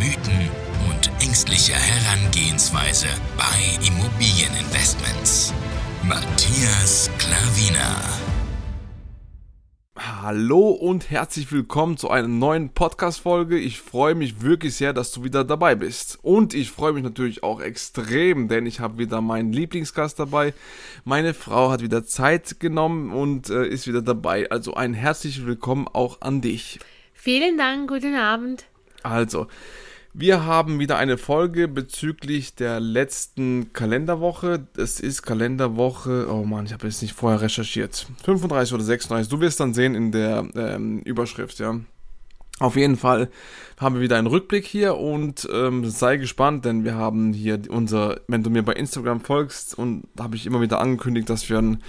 Mythen und ängstliche Herangehensweise bei Immobilieninvestments. Matthias Klavina. Hallo und herzlich willkommen zu einer neuen Podcast-Folge. Ich freue mich wirklich sehr, dass du wieder dabei bist. Und ich freue mich natürlich auch extrem, denn ich habe wieder meinen Lieblingsgast dabei. Meine Frau hat wieder Zeit genommen und äh, ist wieder dabei. Also ein herzliches Willkommen auch an dich. Vielen Dank, guten Abend. Also, wir haben wieder eine Folge bezüglich der letzten Kalenderwoche. Es ist Kalenderwoche, oh Mann, ich habe jetzt nicht vorher recherchiert. 35 oder 36, du wirst dann sehen in der ähm, Überschrift, ja. Auf jeden Fall haben wir wieder einen Rückblick hier und ähm, sei gespannt, denn wir haben hier unser, wenn du mir bei Instagram folgst, und habe ich immer wieder angekündigt, dass wir ein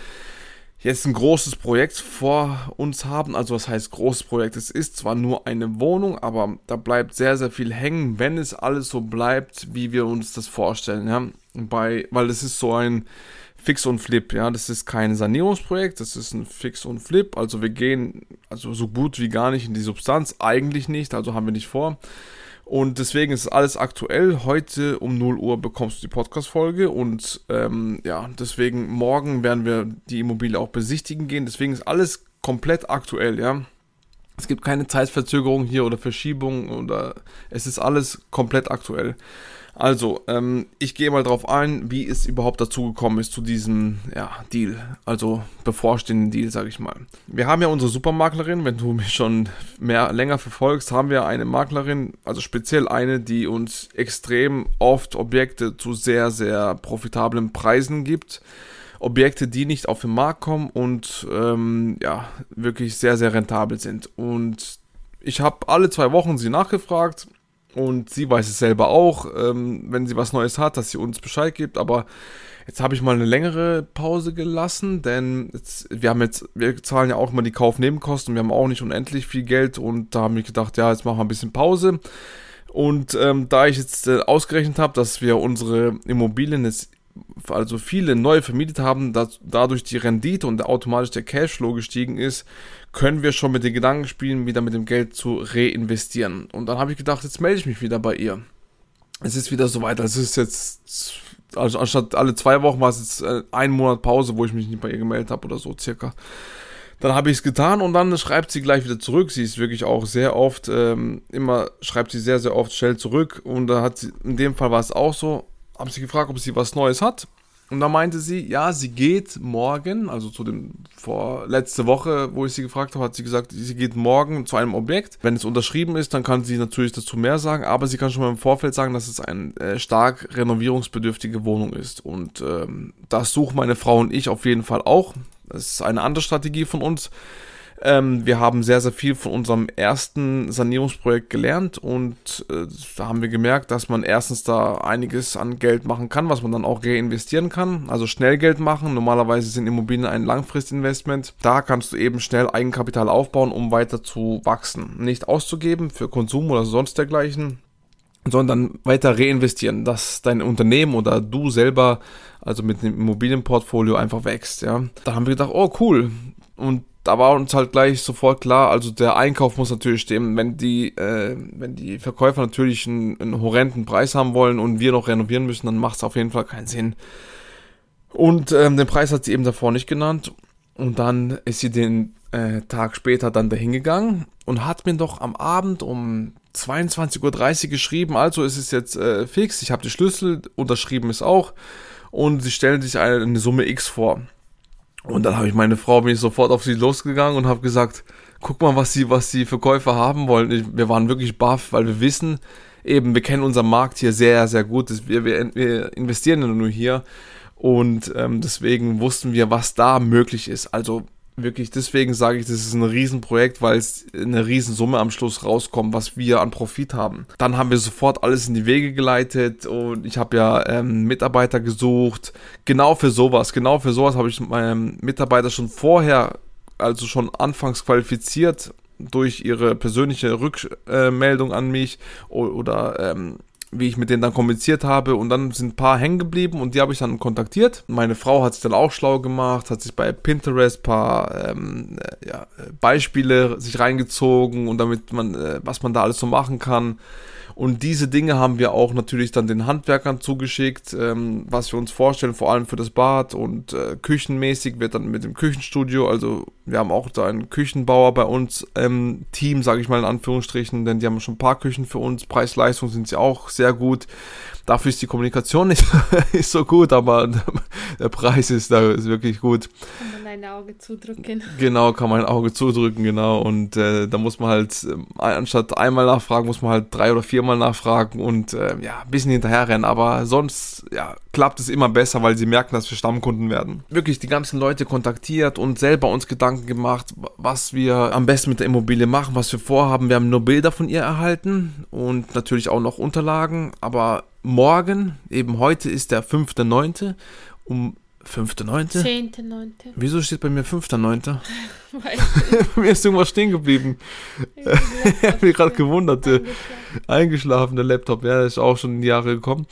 jetzt ein großes Projekt vor uns haben. Also was heißt großes Projekt? Es ist zwar nur eine Wohnung, aber da bleibt sehr, sehr viel hängen, wenn es alles so bleibt, wie wir uns das vorstellen. Ja? Bei, weil es ist so ein Fix und Flip, ja, das ist kein Sanierungsprojekt, das ist ein Fix und Flip. Also wir gehen also so gut wie gar nicht in die Substanz, eigentlich nicht, also haben wir nicht vor. Und deswegen ist alles aktuell. Heute um 0 Uhr bekommst du die Podcast-Folge und ähm, ja, deswegen morgen werden wir die Immobilie auch besichtigen gehen. Deswegen ist alles komplett aktuell, ja. Es gibt keine Zeitverzögerung hier oder Verschiebung oder es ist alles komplett aktuell. Also, ähm, ich gehe mal drauf ein, wie es überhaupt dazu gekommen ist zu diesem ja, Deal, also bevorstehenden Deal, sage ich mal. Wir haben ja unsere Supermaklerin, wenn du mich schon mehr länger verfolgst, haben wir eine Maklerin, also speziell eine, die uns extrem oft Objekte zu sehr, sehr profitablen Preisen gibt. Objekte, die nicht auf den Markt kommen und ähm, ja, wirklich sehr, sehr rentabel sind. Und ich habe alle zwei Wochen sie nachgefragt und sie weiß es selber auch, ähm, wenn sie was Neues hat, dass sie uns Bescheid gibt. Aber jetzt habe ich mal eine längere Pause gelassen, denn jetzt, wir haben jetzt, wir zahlen ja auch immer die Kaufnebenkosten. Wir haben auch nicht unendlich viel Geld und da habe ich gedacht, ja, jetzt machen wir ein bisschen Pause. Und ähm, da ich jetzt äh, ausgerechnet habe, dass wir unsere Immobilien jetzt also viele neu vermietet haben, dass dadurch die Rendite und automatisch der Cashflow gestiegen ist, können wir schon mit den Gedanken spielen, wieder mit dem Geld zu reinvestieren. Und dann habe ich gedacht, jetzt melde ich mich wieder bei ihr. Es ist wieder soweit. Es ist jetzt, also anstatt alle zwei Wochen war es jetzt äh, ein Monat Pause, wo ich mich nicht bei ihr gemeldet habe oder so circa. Dann habe ich es getan und dann schreibt sie gleich wieder zurück. Sie ist wirklich auch sehr oft, ähm, immer schreibt sie sehr, sehr oft schnell zurück. Und da hat sie, in dem Fall war es auch so, habe sie gefragt, ob sie was Neues hat. Und da meinte sie, ja, sie geht morgen, also zu dem, vor letzte Woche, wo ich sie gefragt habe, hat sie gesagt, sie geht morgen zu einem Objekt. Wenn es unterschrieben ist, dann kann sie natürlich dazu mehr sagen, aber sie kann schon mal im Vorfeld sagen, dass es eine äh, stark renovierungsbedürftige Wohnung ist. Und ähm, das suchen meine Frau und ich auf jeden Fall auch. Das ist eine andere Strategie von uns. Ähm, wir haben sehr, sehr viel von unserem ersten Sanierungsprojekt gelernt und äh, da haben wir gemerkt, dass man erstens da einiges an Geld machen kann, was man dann auch reinvestieren kann. Also schnell Geld machen. Normalerweise sind Immobilien ein Langfristinvestment. Da kannst du eben schnell Eigenkapital aufbauen, um weiter zu wachsen. Nicht auszugeben für Konsum oder sonst dergleichen sondern weiter reinvestieren, dass dein Unternehmen oder du selber, also mit dem Immobilienportfolio einfach wächst, ja. Da haben wir gedacht, oh cool. Und da war uns halt gleich sofort klar, also der Einkauf muss natürlich stimmen. Wenn die, äh, wenn die Verkäufer natürlich einen, einen horrenden Preis haben wollen und wir noch renovieren müssen, dann macht es auf jeden Fall keinen Sinn. Und ähm, den Preis hat sie eben davor nicht genannt. Und dann ist sie den äh, Tag später dann dahin gegangen und hat mir doch am Abend um 22.30 Uhr geschrieben, also ist es jetzt äh, fix, ich habe die Schlüssel, unterschrieben ist auch. Und sie stellen sich eine, eine Summe X vor. Und dann habe ich meine Frau, bin ich sofort auf sie losgegangen und habe gesagt, guck mal, was sie, was die Verkäufer haben wollen. Ich, wir waren wirklich baff, weil wir wissen, eben, wir kennen unseren Markt hier sehr, sehr gut. Wir, wir, wir investieren nur hier. Und ähm, deswegen wussten wir, was da möglich ist. Also wirklich, deswegen sage ich, das ist ein Riesenprojekt, weil es eine Riesensumme am Schluss rauskommt, was wir an Profit haben. Dann haben wir sofort alles in die Wege geleitet und ich habe ja ähm, Mitarbeiter gesucht. Genau für sowas, genau für sowas habe ich meinen Mitarbeiter schon vorher, also schon anfangs qualifiziert durch ihre persönliche Rückmeldung an mich oder ähm, wie ich mit denen dann kommuniziert habe und dann sind ein paar hängen geblieben und die habe ich dann kontaktiert. Meine Frau hat sich dann auch schlau gemacht, hat sich bei Pinterest ein paar ähm, äh, ja, Beispiele sich reingezogen und damit man, äh, was man da alles so machen kann. Und diese Dinge haben wir auch natürlich dann den Handwerkern zugeschickt, ähm, was wir uns vorstellen, vor allem für das Bad und äh, küchenmäßig wird dann mit dem Küchenstudio, also wir haben auch da einen Küchenbauer bei uns im Team, sage ich mal in Anführungsstrichen, denn die haben schon ein paar Küchen für uns, Preis-Leistung sind sie auch sehr gut. Dafür ist die Kommunikation nicht, nicht so gut, aber der Preis ist da ist wirklich gut. Kann man ein Auge zudrücken. Genau, kann man ein Auge zudrücken, genau. Und äh, da muss man halt, äh, anstatt einmal nachfragen, muss man halt drei oder viermal nachfragen und äh, ja, ein bisschen hinterherrennen. Aber sonst, ja, klappt es immer besser, weil sie merken, dass wir Stammkunden werden. Wirklich die ganzen Leute kontaktiert und selber uns Gedanken gemacht, was wir am besten mit der Immobilie machen, was wir vorhaben. Wir haben nur Bilder von ihr erhalten und natürlich auch noch Unterlagen, aber morgen, eben heute ist der 5.9. um 5.9. 10.9. Wieso steht bei mir 5.9.? mir ist irgendwas stehen geblieben. ich habe mich gerade gewundert. Eingeschlafen. Eingeschlafen, der Laptop, ja, ist auch schon in die Jahre gekommen.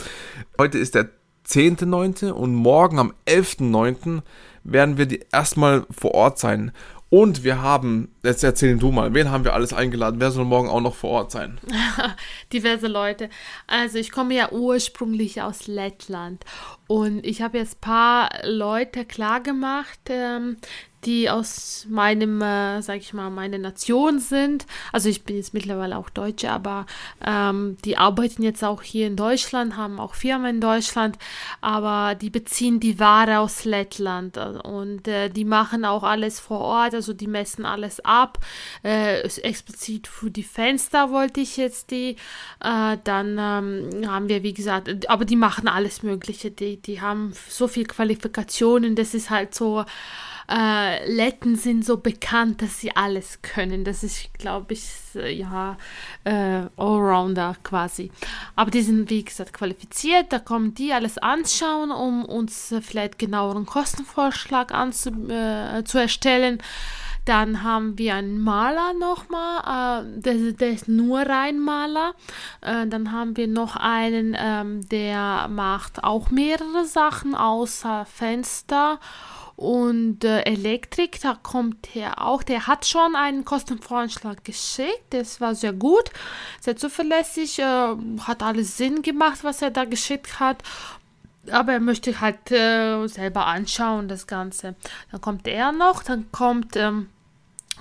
Heute ist der 10.9. und morgen am 11.9. werden wir die erstmal vor Ort sein. Und wir haben, jetzt erzählen du mal, wen haben wir alles eingeladen? Wer soll morgen auch noch vor Ort sein? Diverse Leute. Also ich komme ja ursprünglich aus Lettland und ich habe jetzt ein paar Leute klargemacht, ähm, die aus meinem, äh, sag ich mal, meine Nation sind. Also ich bin jetzt mittlerweile auch Deutsche, aber ähm, die arbeiten jetzt auch hier in Deutschland, haben auch Firmen in Deutschland, aber die beziehen die Ware aus Lettland und äh, die machen auch alles vor Ort, also die messen alles ab. Äh, explizit für die Fenster wollte ich jetzt die. Äh, dann ähm, haben wir, wie gesagt, aber die machen alles Mögliche. Die, die haben so viel Qualifikationen, das ist halt so äh, Letten sind so bekannt, dass sie alles können. Das ist, glaube ich, ja, äh, Allrounder quasi. Aber die sind, wie gesagt, qualifiziert. Da kommen die alles anschauen, um uns vielleicht genaueren Kostenvorschlag anzu, äh, zu erstellen. Dann haben wir einen Maler nochmal, äh, der, der, ist nur rein Maler. Äh, dann haben wir noch einen, ähm, der macht auch mehrere Sachen außer Fenster und äh, Elektrik, da kommt er auch. Der hat schon einen Kostenvoranschlag geschickt. Das war sehr gut, sehr zuverlässig, äh, hat alles Sinn gemacht, was er da geschickt hat. Aber er möchte halt äh, selber anschauen, das Ganze. Dann kommt er noch, dann kommt ähm,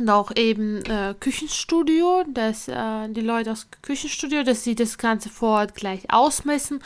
noch eben äh, Küchenstudio, dass äh, die Leute aus Küchenstudio, dass sie das Ganze vor Ort gleich ausmessen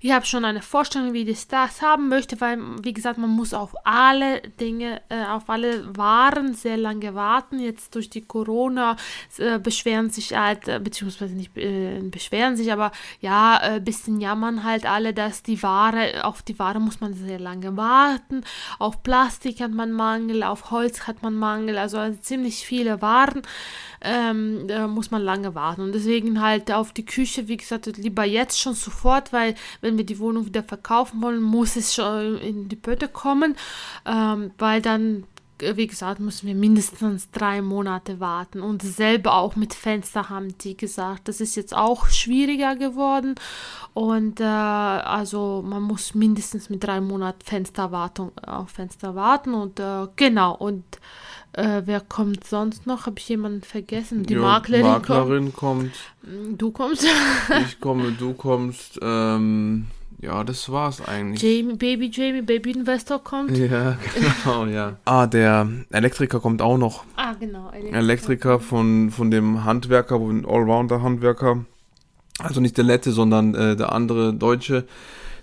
ich habe schon eine Vorstellung, wie ich das haben möchte, weil, wie gesagt, man muss auf alle Dinge, äh, auf alle Waren sehr lange warten. Jetzt durch die Corona äh, beschweren sich halt, äh, beziehungsweise nicht äh, beschweren sich, aber ja, ein bisschen jammern halt alle, dass die Ware, auf die Ware muss man sehr lange warten. Auf Plastik hat man Mangel, auf Holz hat man Mangel, also, also ziemlich viele Waren ähm, muss man lange warten. Und deswegen halt auf die Küche, wie gesagt, lieber jetzt schon sofort, weil wenn wir die Wohnung wieder verkaufen wollen, muss es schon in die Pötte kommen, ähm, weil dann wie gesagt, müssen wir mindestens drei Monate warten. Und selber auch mit Fenster haben die gesagt, das ist jetzt auch schwieriger geworden. Und äh, also man muss mindestens mit drei Monaten Fensterwartung auf Fenster warten. Und äh, genau, und äh, wer kommt sonst noch? Habe ich jemanden vergessen? Die ja, Maklerin, Maklerin kommt. kommt. Du kommst. ich komme, du kommst. Ähm, ja, das war's eigentlich. Jamie, Baby Jamie, Baby Investor kommt. Ja, genau, ja. Ah, der Elektriker kommt auch noch. Ah, genau. Elektriker, Elektriker von, von dem Handwerker, von Allrounder-Handwerker. Also nicht der Lette, sondern äh, der andere Deutsche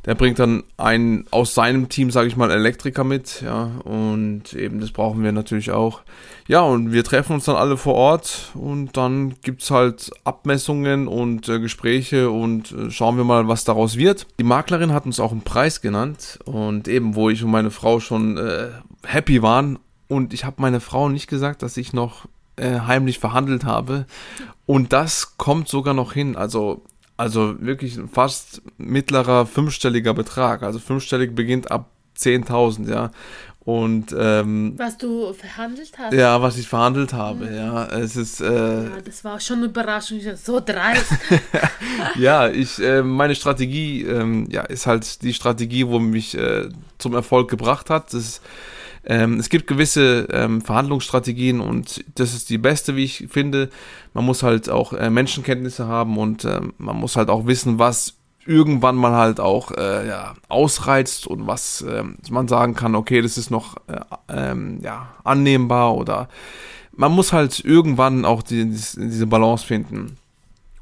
der bringt dann einen aus seinem Team, sage ich mal, Elektriker mit, ja, und eben das brauchen wir natürlich auch. Ja, und wir treffen uns dann alle vor Ort und dann gibt's halt Abmessungen und äh, Gespräche und äh, schauen wir mal, was daraus wird. Die Maklerin hat uns auch einen Preis genannt und eben, wo ich und meine Frau schon äh, happy waren, und ich habe meiner Frau nicht gesagt, dass ich noch äh, heimlich verhandelt habe. Und das kommt sogar noch hin. Also, also wirklich fast mittlerer fünfstelliger Betrag. Also fünfstellig beginnt ab 10.000, ja. Und ähm, was du verhandelt hast? Ja, was ich verhandelt habe, mhm. ja. Es ist. Äh, ja, das war schon eine Überraschung. So dreist. ja, ich, äh, meine Strategie, ähm, ja, ist halt die Strategie, wo mich äh, zum Erfolg gebracht hat. Das ist, ähm, es gibt gewisse ähm, Verhandlungsstrategien und das ist die beste, wie ich finde. Man muss halt auch äh, Menschenkenntnisse haben und äh, man muss halt auch wissen, was irgendwann mal halt auch äh, ja, ausreizt und was äh, man sagen kann, okay, das ist noch äh, ähm, ja, annehmbar oder man muss halt irgendwann auch die, diese Balance finden.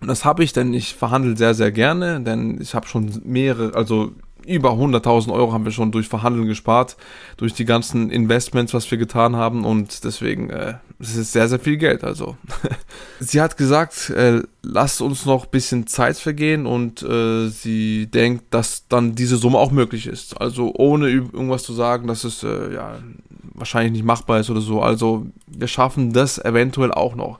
Und das habe ich, denn ich verhandle sehr, sehr gerne, denn ich habe schon mehrere, also über 100.000 Euro haben wir schon durch Verhandeln gespart, durch die ganzen Investments, was wir getan haben und deswegen, äh, es ist sehr, sehr viel Geld. Also, sie hat gesagt, äh, lasst uns noch ein bisschen Zeit vergehen und äh, sie denkt, dass dann diese Summe auch möglich ist. Also, ohne irgendwas zu sagen, dass es äh, ja wahrscheinlich nicht machbar ist oder so. Also, wir schaffen das eventuell auch noch.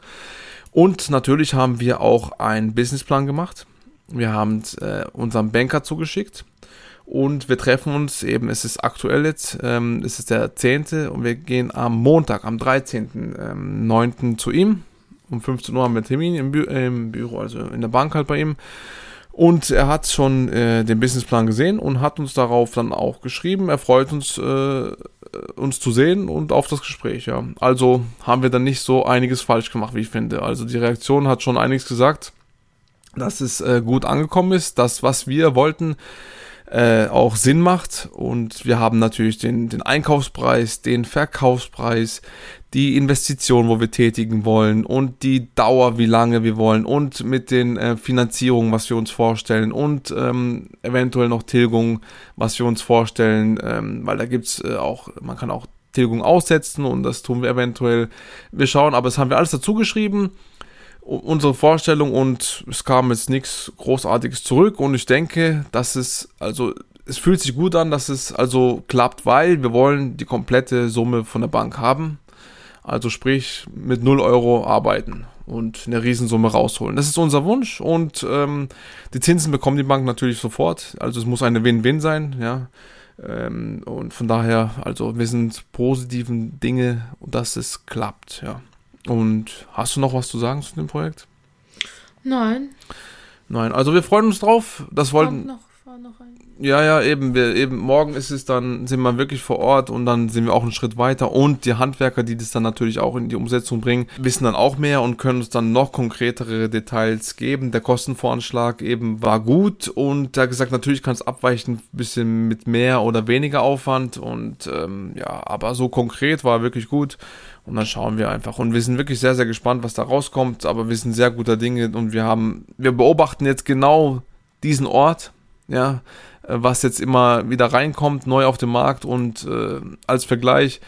Und natürlich haben wir auch einen Businessplan gemacht. Wir haben äh, unserem Banker zugeschickt und wir treffen uns eben, es ist aktuell jetzt, ähm, es ist der 10. und wir gehen am Montag, am 13.9. Ähm, zu ihm. Um 15 Uhr haben wir Termin im, Bü im, Büro, also in der Bank halt bei ihm. Und er hat schon äh, den Businessplan gesehen und hat uns darauf dann auch geschrieben. Er freut uns, äh, uns zu sehen und auf das Gespräch, ja. Also haben wir dann nicht so einiges falsch gemacht, wie ich finde. Also die Reaktion hat schon einiges gesagt, dass es äh, gut angekommen ist, das, was wir wollten, äh, auch Sinn macht. Und wir haben natürlich den, den Einkaufspreis, den Verkaufspreis, die Investition, wo wir tätigen wollen und die Dauer, wie lange wir wollen und mit den äh, Finanzierungen, was wir uns vorstellen und ähm, eventuell noch Tilgung, was wir uns vorstellen, ähm, weil da gibt's äh, auch, man kann auch Tilgung aussetzen und das tun wir eventuell. Wir schauen, aber das haben wir alles dazu geschrieben unsere Vorstellung und es kam jetzt nichts Großartiges zurück und ich denke, dass es, also es fühlt sich gut an, dass es also klappt, weil wir wollen die komplette Summe von der Bank haben. Also sprich mit 0 Euro arbeiten und eine Riesensumme rausholen. Das ist unser Wunsch und ähm, die Zinsen bekommt die Bank natürlich sofort. Also es muss eine Win-Win sein, ja. Ähm, und von daher, also wir sind positiven Dinge, dass es klappt, ja. Und hast du noch was zu sagen zu dem Projekt? Nein. Nein, also wir freuen uns drauf. Das wollten. Noch, noch ein. Ja, ja, eben, wir, eben, morgen ist es dann, sind wir wirklich vor Ort und dann sind wir auch einen Schritt weiter und die Handwerker, die das dann natürlich auch in die Umsetzung bringen, wissen dann auch mehr und können uns dann noch konkretere Details geben. Der Kostenvoranschlag eben war gut und hat gesagt, natürlich kann es abweichen, ein bisschen mit mehr oder weniger Aufwand und ähm, ja, aber so konkret war wirklich gut. Und dann schauen wir einfach. Und wir sind wirklich sehr, sehr gespannt, was da rauskommt. Aber wir sind sehr guter Dinge und wir haben, wir beobachten jetzt genau diesen Ort, ja, äh, was jetzt immer wieder reinkommt, neu auf den Markt und äh, als Vergleich,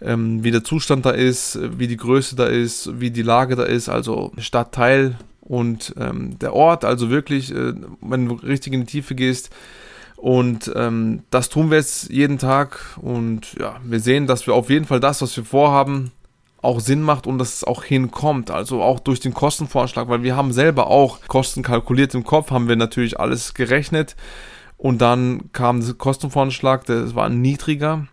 ähm, wie der Zustand da ist, wie die Größe da ist, wie die Lage da ist, also Stadtteil und ähm, der Ort, also wirklich, äh, wenn du richtig in die Tiefe gehst, und ähm, das tun wir jetzt jeden Tag. Und ja, wir sehen, dass wir auf jeden Fall das, was wir vorhaben, auch Sinn macht und dass es auch hinkommt. Also auch durch den Kostenvorschlag, weil wir haben selber auch Kosten kalkuliert im Kopf, haben wir natürlich alles gerechnet. Und dann kam der Kostenvorschlag, der war niedriger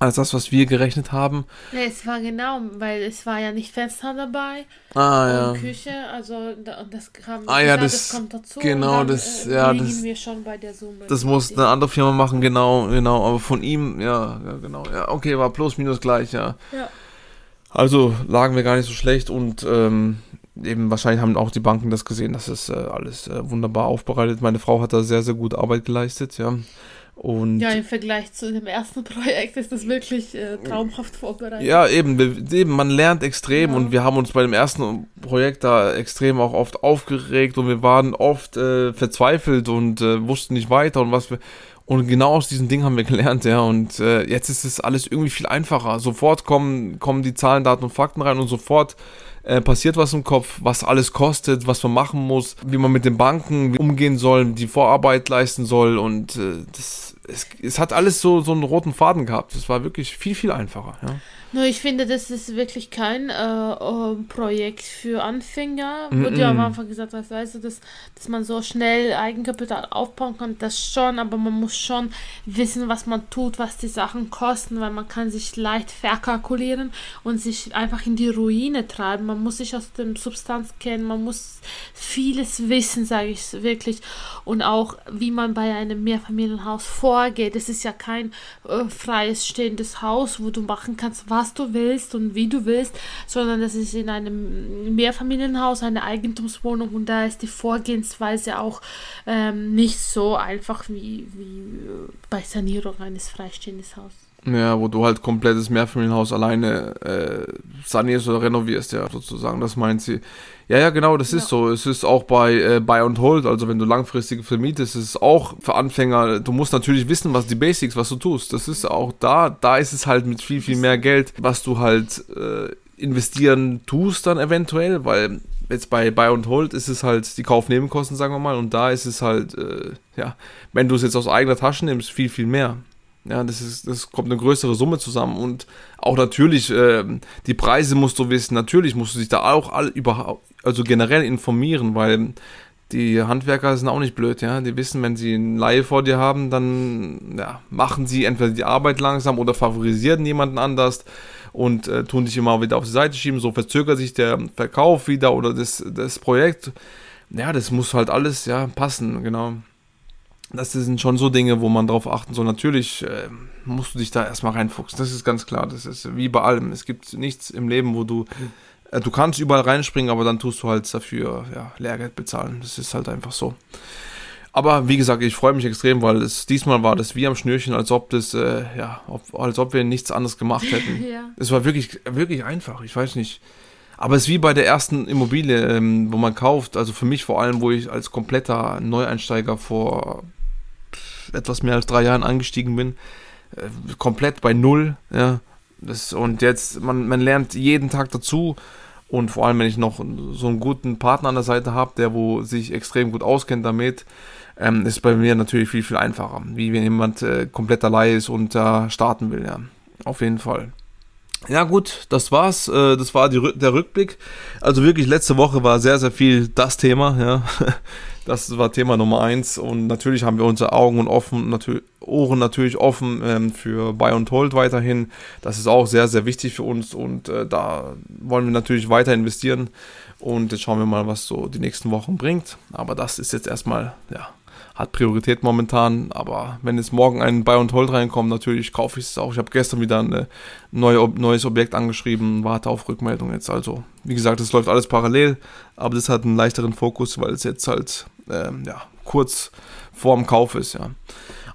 als das, was wir gerechnet haben. Ja, es war genau, weil es war ja nicht Fenster dabei. Ah, ja. Küche, also das kam, ah, ja, das, das kommt dazu. Genau, dann, das, äh, ja, das, wir schon bei der Summe. Das muss eine andere Firma machen, genau, genau, aber von ihm, ja, ja, genau, ja, okay, war plus minus gleich, ja. Ja. Also lagen wir gar nicht so schlecht und ähm, eben wahrscheinlich haben auch die Banken das gesehen, dass es äh, alles äh, wunderbar aufbereitet. Meine Frau hat da sehr, sehr gut Arbeit geleistet, ja. Und ja, im Vergleich zu dem ersten Projekt ist das wirklich äh, traumhaft vorbereitet. Ja, eben, eben, man lernt extrem ja. und wir haben uns bei dem ersten Projekt da extrem auch oft aufgeregt und wir waren oft äh, verzweifelt und äh, wussten nicht weiter und was wir. Und genau aus diesem Ding haben wir gelernt, ja. Und äh, jetzt ist es alles irgendwie viel einfacher. Sofort kommen, kommen die Zahlen, Daten und Fakten rein und sofort äh, passiert was im Kopf, was alles kostet, was man machen muss, wie man mit den Banken umgehen soll, die Vorarbeit leisten soll und äh, das, es, es hat alles so, so einen roten Faden gehabt. Es war wirklich viel, viel einfacher. Ja. Nur ich finde, das ist wirklich kein äh, äh, Projekt für Anfänger. Mm. Wurde ja am Anfang gesagt, das weißt du, dass, dass man so schnell Eigenkapital aufbauen kann, das schon, aber man muss schon wissen, was man tut, was die Sachen kosten, weil man kann sich leicht verkalkulieren und sich einfach in die Ruine treiben. Man muss sich aus dem Substanz kennen, man muss vieles wissen, sage ich wirklich. Und auch, wie man bei einem Mehrfamilienhaus vorgeht. Es ist ja kein äh, freies stehendes Haus, wo du machen kannst, was du willst und wie du willst, sondern das ist in einem Mehrfamilienhaus eine Eigentumswohnung und da ist die Vorgehensweise auch ähm, nicht so einfach wie, wie bei Sanierung eines freistehenden Hauses. Ja, wo du halt komplettes Mehrfamilienhaus alleine äh, sanierst oder renovierst, ja, sozusagen. Das meint sie. Ja, ja, genau, das ja. ist so. Es ist auch bei äh, Buy and Hold, also wenn du langfristig vermietest, ist es auch für Anfänger, du musst natürlich wissen, was die Basics, was du tust. Das ist auch da, da ist es halt mit viel, viel mehr Geld, was du halt äh, investieren tust dann eventuell, weil jetzt bei Buy and Hold ist es halt die Kaufnebenkosten, sagen wir mal, und da ist es halt, äh, ja, wenn du es jetzt aus eigener Tasche nimmst, viel, viel mehr. Ja, das ist, das kommt eine größere Summe zusammen und auch natürlich, äh, die Preise musst du wissen, natürlich musst du dich da auch all, überhaupt, also generell informieren, weil die Handwerker sind auch nicht blöd, ja. Die wissen, wenn sie eine Laie vor dir haben, dann ja, machen sie entweder die Arbeit langsam oder favorisieren jemanden anders und äh, tun dich immer wieder auf die Seite schieben. So verzögert sich der Verkauf wieder oder das, das Projekt. Ja, das muss halt alles ja passen, genau das sind schon so Dinge, wo man drauf achten soll. Natürlich äh, musst du dich da erstmal reinfuchsen. Das ist ganz klar. Das ist wie bei allem. Es gibt nichts im Leben, wo du, äh, du kannst überall reinspringen, aber dann tust du halt dafür ja, Lehrgeld bezahlen. Das ist halt einfach so. Aber wie gesagt, ich freue mich extrem, weil es diesmal war das wie am Schnürchen, als ob das, äh, ja, ob, als ob wir nichts anderes gemacht hätten. ja. Es war wirklich, wirklich einfach. Ich weiß nicht. Aber es ist wie bei der ersten Immobilie, ähm, wo man kauft. Also für mich vor allem, wo ich als kompletter Neueinsteiger vor etwas mehr als drei Jahren angestiegen bin, äh, komplett bei null, ja. Das, und jetzt, man, man lernt jeden Tag dazu. Und vor allem, wenn ich noch so einen guten Partner an der Seite habe, der wo sich extrem gut auskennt damit, ähm, ist bei mir natürlich viel, viel einfacher. Wie wenn jemand äh, komplett allein ist und da äh, starten will, ja. Auf jeden Fall. Ja gut, das war's. Äh, das war die, der Rückblick. Also wirklich, letzte Woche war sehr, sehr viel das Thema, ja. Das war Thema Nummer eins. Und natürlich haben wir unsere Augen und offen, natürlich, Ohren natürlich offen ähm, für Buy und Hold weiterhin. Das ist auch sehr, sehr wichtig für uns und äh, da wollen wir natürlich weiter investieren. Und jetzt schauen wir mal, was so die nächsten Wochen bringt. Aber das ist jetzt erstmal, ja, hat Priorität momentan. Aber wenn jetzt morgen ein Buy und Hold reinkommt, natürlich kaufe ich es auch. Ich habe gestern wieder ein neue, neues Objekt angeschrieben, warte auf Rückmeldung jetzt. Also, wie gesagt, es läuft alles parallel, aber das hat einen leichteren Fokus, weil es jetzt halt ähm, ja, kurz vorm Kauf ist. Ja.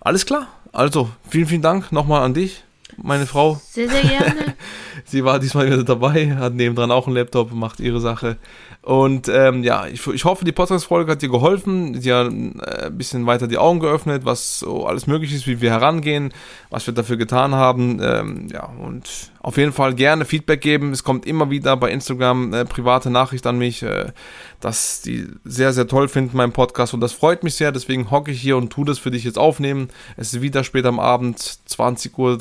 Alles klar. Also, vielen, vielen Dank nochmal an dich, meine Frau. Sehr, sehr gerne. Sie war diesmal wieder dabei, hat nebendran auch einen Laptop, macht ihre Sache. Und ähm, ja, ich, ich hoffe, die Podcast-Folge hat dir geholfen, dir äh, ein bisschen weiter die Augen geöffnet, was so alles möglich ist, wie wir herangehen, was wir dafür getan haben. Ähm, ja, und auf jeden Fall gerne Feedback geben. Es kommt immer wieder bei Instagram äh, private Nachricht an mich, äh, dass die sehr, sehr toll finden, meinen Podcast. Und das freut mich sehr. Deswegen hocke ich hier und tu das für dich jetzt aufnehmen. Es ist wieder später am Abend, 20.35 Uhr,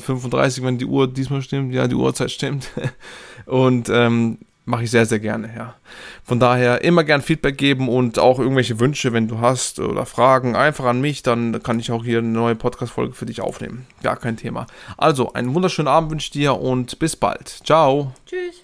wenn die Uhr diesmal stimmt. Ja, die Uhrzeit stimmt. und ähm, mache ich sehr, sehr gerne, ja. Von daher immer gern Feedback geben und auch irgendwelche Wünsche, wenn du hast oder Fragen, einfach an mich, dann kann ich auch hier eine neue Podcast-Folge für dich aufnehmen. Gar kein Thema. Also, einen wunderschönen Abend wünsche ich dir und bis bald. Ciao. Tschüss.